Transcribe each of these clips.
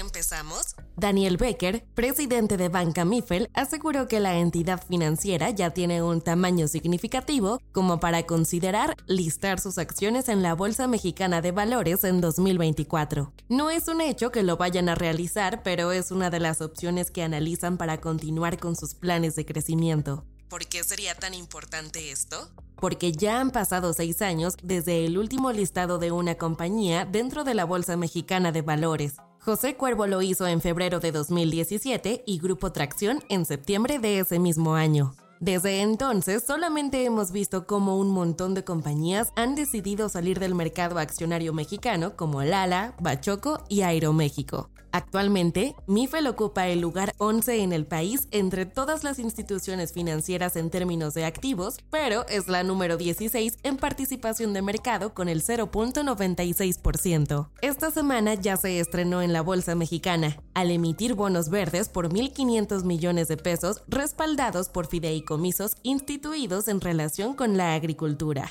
¿Con qué empezamos? Daniel Becker, presidente de Banca Mifel, aseguró que la entidad financiera ya tiene un tamaño significativo como para considerar listar sus acciones en la Bolsa Mexicana de Valores en 2024. No es un hecho que lo vayan a realizar, pero es una de las opciones que analizan para continuar con sus planes de crecimiento. ¿Por qué sería tan importante esto? Porque ya han pasado seis años desde el último listado de una compañía dentro de la Bolsa Mexicana de Valores. José Cuervo lo hizo en febrero de 2017 y Grupo Tracción en septiembre de ese mismo año. Desde entonces, solamente hemos visto cómo un montón de compañías han decidido salir del mercado accionario mexicano como Lala, Bachoco y Aeroméxico. Actualmente, Mifel ocupa el lugar 11 en el país entre todas las instituciones financieras en términos de activos, pero es la número 16 en participación de mercado con el 0.96%. Esta semana ya se estrenó en la Bolsa Mexicana, al emitir bonos verdes por 1.500 millones de pesos respaldados por fideicomisos instituidos en relación con la agricultura.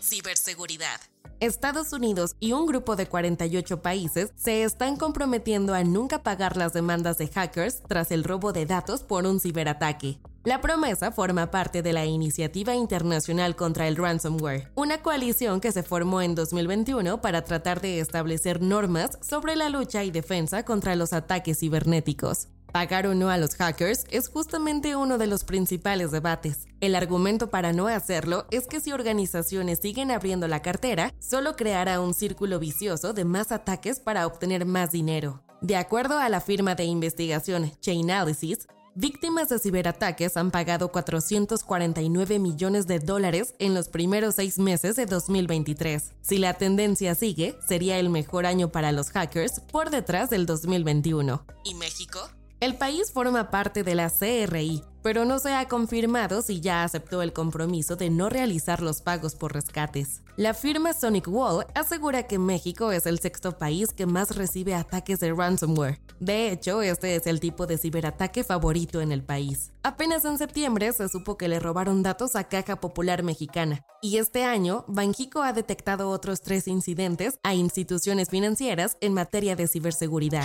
Ciberseguridad. Estados Unidos y un grupo de 48 países se están comprometiendo a nunca pagar las demandas de hackers tras el robo de datos por un ciberataque. La promesa forma parte de la Iniciativa Internacional contra el Ransomware, una coalición que se formó en 2021 para tratar de establecer normas sobre la lucha y defensa contra los ataques cibernéticos. Pagar o no a los hackers es justamente uno de los principales debates. El argumento para no hacerlo es que si organizaciones siguen abriendo la cartera, solo creará un círculo vicioso de más ataques para obtener más dinero. De acuerdo a la firma de investigación Chainalysis, Víctimas de ciberataques han pagado 449 millones de dólares en los primeros seis meses de 2023. Si la tendencia sigue, sería el mejor año para los hackers por detrás del 2021. ¿Y México? El país forma parte de la CRI, pero no se ha confirmado si ya aceptó el compromiso de no realizar los pagos por rescates. La firma Sonic Wall asegura que México es el sexto país que más recibe ataques de ransomware. De hecho, este es el tipo de ciberataque favorito en el país. Apenas en septiembre se supo que le robaron datos a Caja Popular Mexicana, y este año Banjico ha detectado otros tres incidentes a instituciones financieras en materia de ciberseguridad.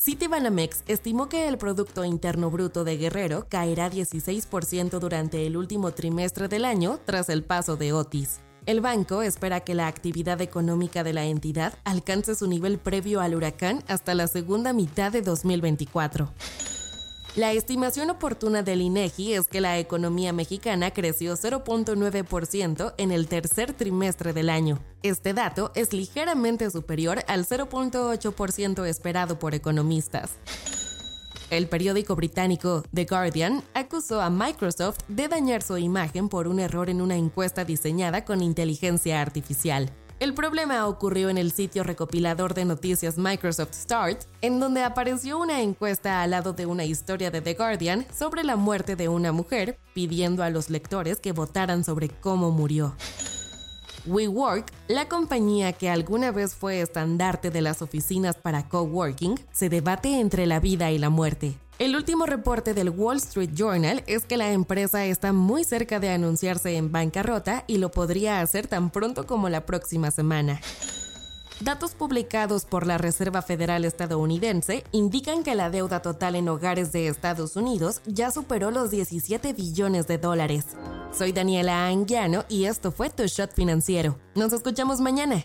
Citibanamex estimó que el Producto Interno Bruto de Guerrero caerá 16% durante el último trimestre del año tras el paso de Otis. El banco espera que la actividad económica de la entidad alcance su nivel previo al huracán hasta la segunda mitad de 2024. La estimación oportuna del INEGI es que la economía mexicana creció 0.9% en el tercer trimestre del año. Este dato es ligeramente superior al 0.8% esperado por economistas. El periódico británico The Guardian acusó a Microsoft de dañar su imagen por un error en una encuesta diseñada con inteligencia artificial. El problema ocurrió en el sitio recopilador de noticias Microsoft Start, en donde apareció una encuesta al lado de una historia de The Guardian sobre la muerte de una mujer, pidiendo a los lectores que votaran sobre cómo murió. WeWork, la compañía que alguna vez fue estandarte de las oficinas para coworking, se debate entre la vida y la muerte. El último reporte del Wall Street Journal es que la empresa está muy cerca de anunciarse en bancarrota y lo podría hacer tan pronto como la próxima semana. Datos publicados por la Reserva Federal estadounidense indican que la deuda total en hogares de Estados Unidos ya superó los 17 billones de dólares. Soy Daniela Anguiano y esto fue Tu Shot Financiero. Nos escuchamos mañana.